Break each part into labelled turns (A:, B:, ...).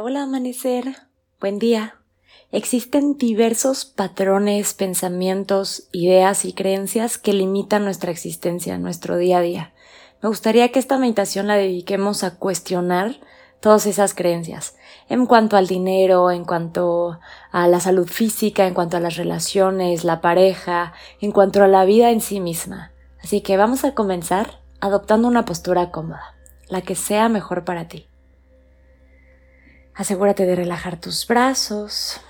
A: Hola, amanecer. Buen día. Existen diversos patrones, pensamientos, ideas y creencias que limitan nuestra existencia, nuestro día a día. Me gustaría que esta meditación la dediquemos a cuestionar todas esas creencias en cuanto al dinero, en cuanto a la salud física, en cuanto a las relaciones, la pareja, en cuanto a la vida en sí misma. Así que vamos a comenzar adoptando una postura cómoda, la que sea mejor para ti. Asegúrate de relajar tus brazos,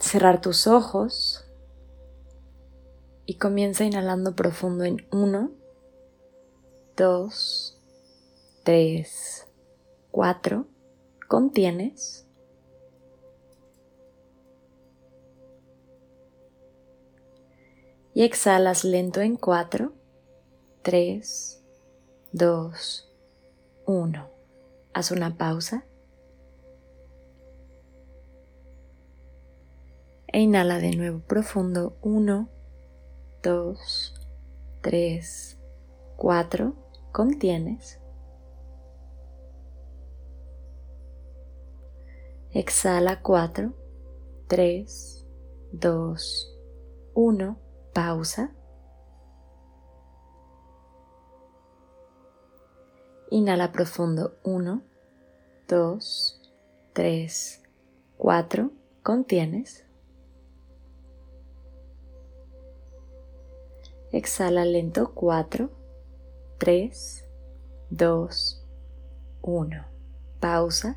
A: cerrar tus ojos y comienza inhalando profundo en 1, 2, 3, 4. Contienes. Y exhalas lento en 4, 3, 2, 1. Haz una pausa. E inhala de nuevo profundo. 1, 2, 3, 4. Contienes. Exhala 4, 3, 2, 1. Pausa. Inhala profundo 1, 2, 3, 4. Contienes. Exhala lento 4, 3, 2, 1. Pausa.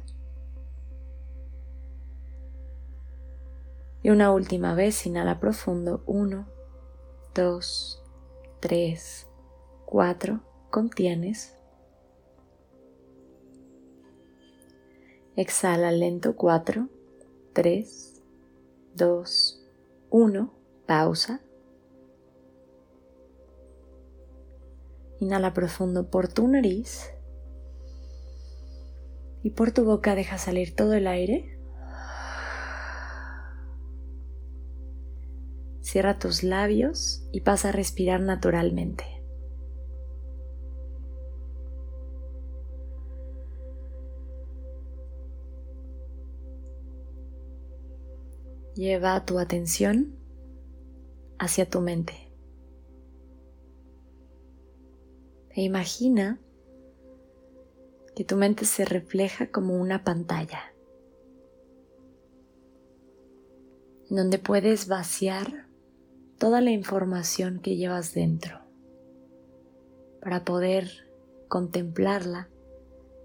A: Y una última vez, inhala profundo. 1, 2, 3, 4. Contienes. Exhala lento 4, 3, 2, 1. Pausa. Inhala profundo por tu nariz y por tu boca deja salir todo el aire. Cierra tus labios y pasa a respirar naturalmente. Lleva tu atención hacia tu mente. E imagina que tu mente se refleja como una pantalla, en donde puedes vaciar toda la información que llevas dentro para poder contemplarla,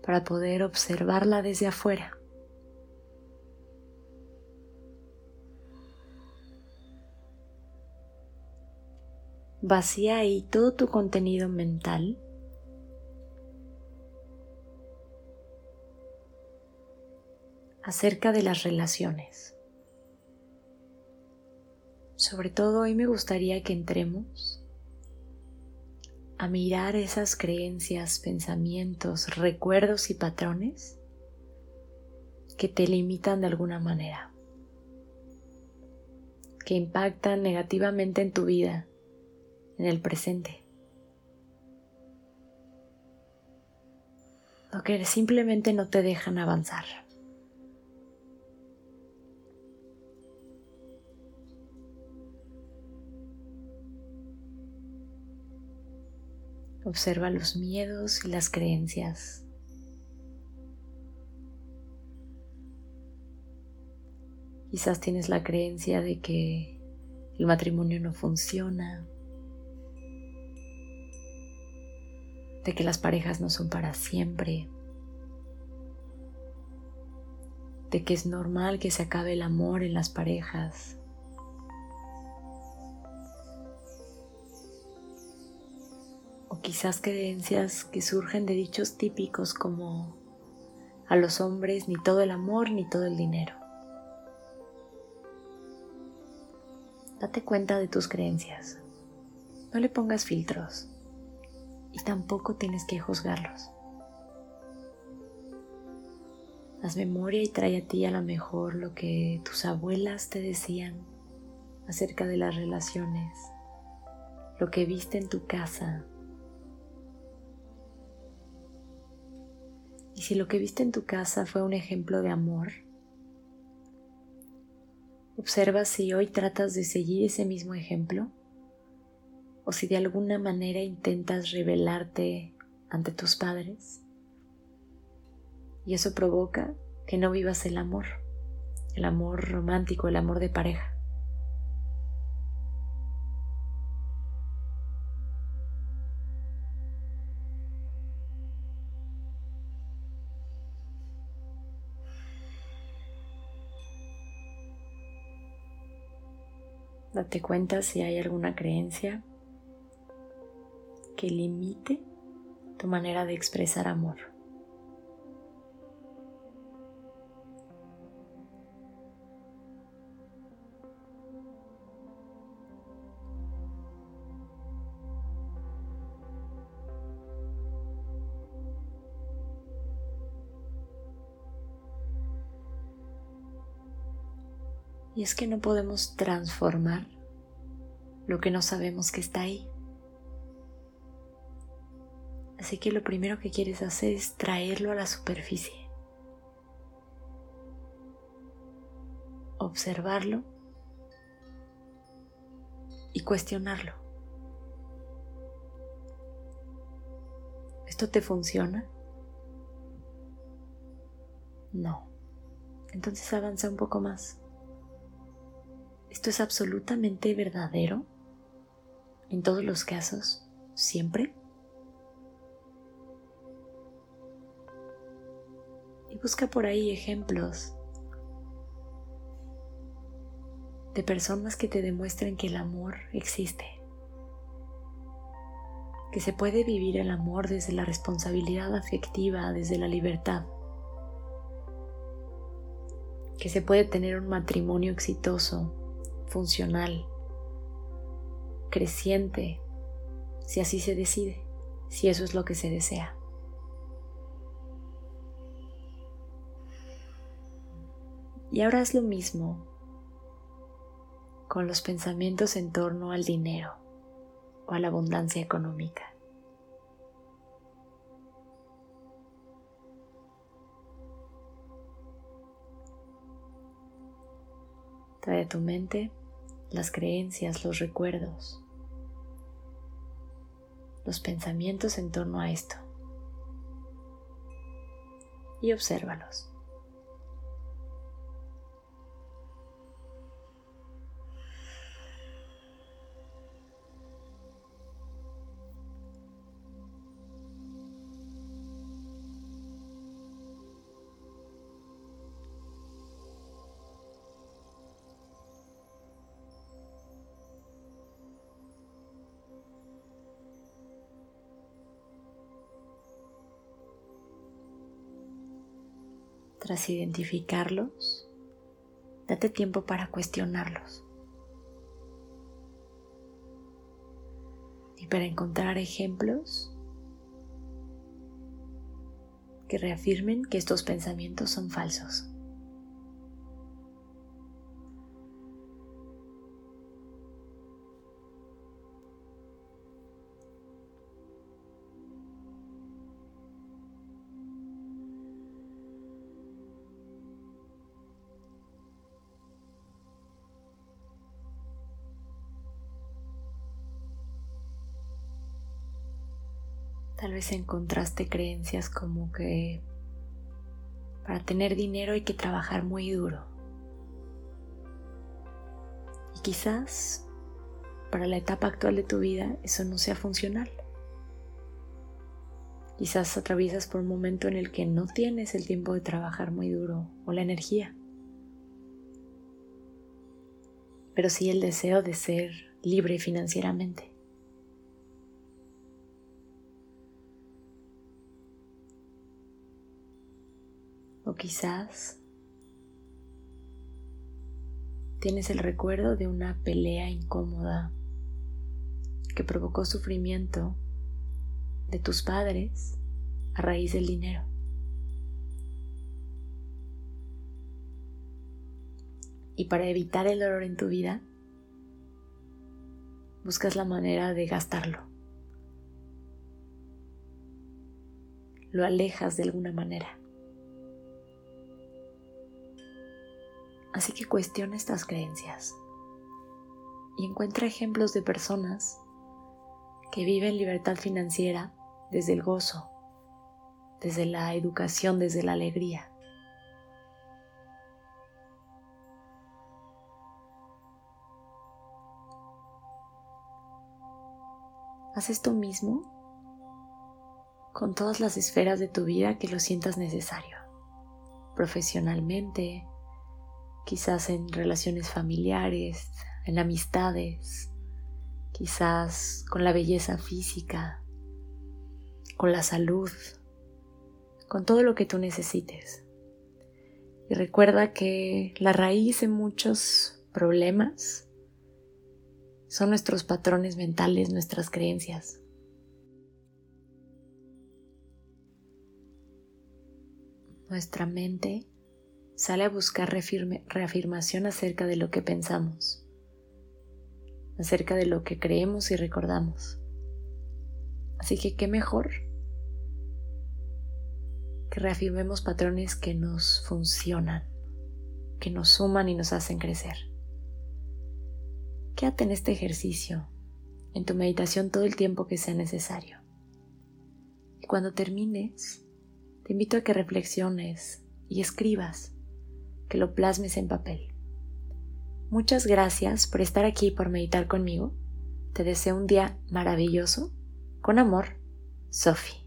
A: para poder observarla desde afuera. Vacía ahí todo tu contenido mental acerca de las relaciones. Sobre todo hoy me gustaría que entremos a mirar esas creencias, pensamientos, recuerdos y patrones que te limitan de alguna manera, que impactan negativamente en tu vida, en el presente. O que simplemente no te dejan avanzar. Observa los miedos y las creencias. Quizás tienes la creencia de que el matrimonio no funciona, de que las parejas no son para siempre, de que es normal que se acabe el amor en las parejas. Quizás creencias que surgen de dichos típicos como a los hombres ni todo el amor ni todo el dinero. Date cuenta de tus creencias. No le pongas filtros y tampoco tienes que juzgarlos. Haz memoria y trae a ti a lo mejor lo que tus abuelas te decían acerca de las relaciones, lo que viste en tu casa, si lo que viste en tu casa fue un ejemplo de amor, observa si hoy tratas de seguir ese mismo ejemplo o si de alguna manera intentas revelarte ante tus padres. Y eso provoca que no vivas el amor, el amor romántico, el amor de pareja. Date cuenta si hay alguna creencia que limite tu manera de expresar amor. Y es que no podemos transformar lo que no sabemos que está ahí. Así que lo primero que quieres hacer es traerlo a la superficie. Observarlo y cuestionarlo. ¿Esto te funciona? No. Entonces avanza un poco más. ¿Esto es absolutamente verdadero? ¿En todos los casos? ¿Siempre? Y busca por ahí ejemplos de personas que te demuestren que el amor existe, que se puede vivir el amor desde la responsabilidad afectiva, desde la libertad, que se puede tener un matrimonio exitoso funcional, creciente, si así se decide, si eso es lo que se desea. Y ahora es lo mismo con los pensamientos en torno al dinero o a la abundancia económica. Trae a tu mente las creencias, los recuerdos, los pensamientos en torno a esto. Y obsérvalos. Tras identificarlos, date tiempo para cuestionarlos y para encontrar ejemplos que reafirmen que estos pensamientos son falsos. Tal vez encontraste creencias como que para tener dinero hay que trabajar muy duro. Y quizás para la etapa actual de tu vida eso no sea funcional. Quizás atraviesas por un momento en el que no tienes el tiempo de trabajar muy duro o la energía. Pero sí el deseo de ser libre financieramente. Quizás tienes el recuerdo de una pelea incómoda que provocó sufrimiento de tus padres a raíz del dinero. Y para evitar el dolor en tu vida, buscas la manera de gastarlo. lo alejas de alguna manera. Así que cuestiona estas creencias y encuentra ejemplos de personas que viven libertad financiera desde el gozo, desde la educación, desde la alegría. Haz esto mismo con todas las esferas de tu vida que lo sientas necesario. Profesionalmente, quizás en relaciones familiares, en amistades, quizás con la belleza física, con la salud, con todo lo que tú necesites. Y recuerda que la raíz de muchos problemas son nuestros patrones mentales, nuestras creencias. Nuestra mente sale a buscar reafirmación acerca de lo que pensamos, acerca de lo que creemos y recordamos. Así que qué mejor que reafirmemos patrones que nos funcionan, que nos suman y nos hacen crecer. Quédate en este ejercicio, en tu meditación todo el tiempo que sea necesario. Y cuando termines, te invito a que reflexiones y escribas que lo plasmes en papel. Muchas gracias por estar aquí y por meditar conmigo. Te deseo un día maravilloso. Con amor, Sophie.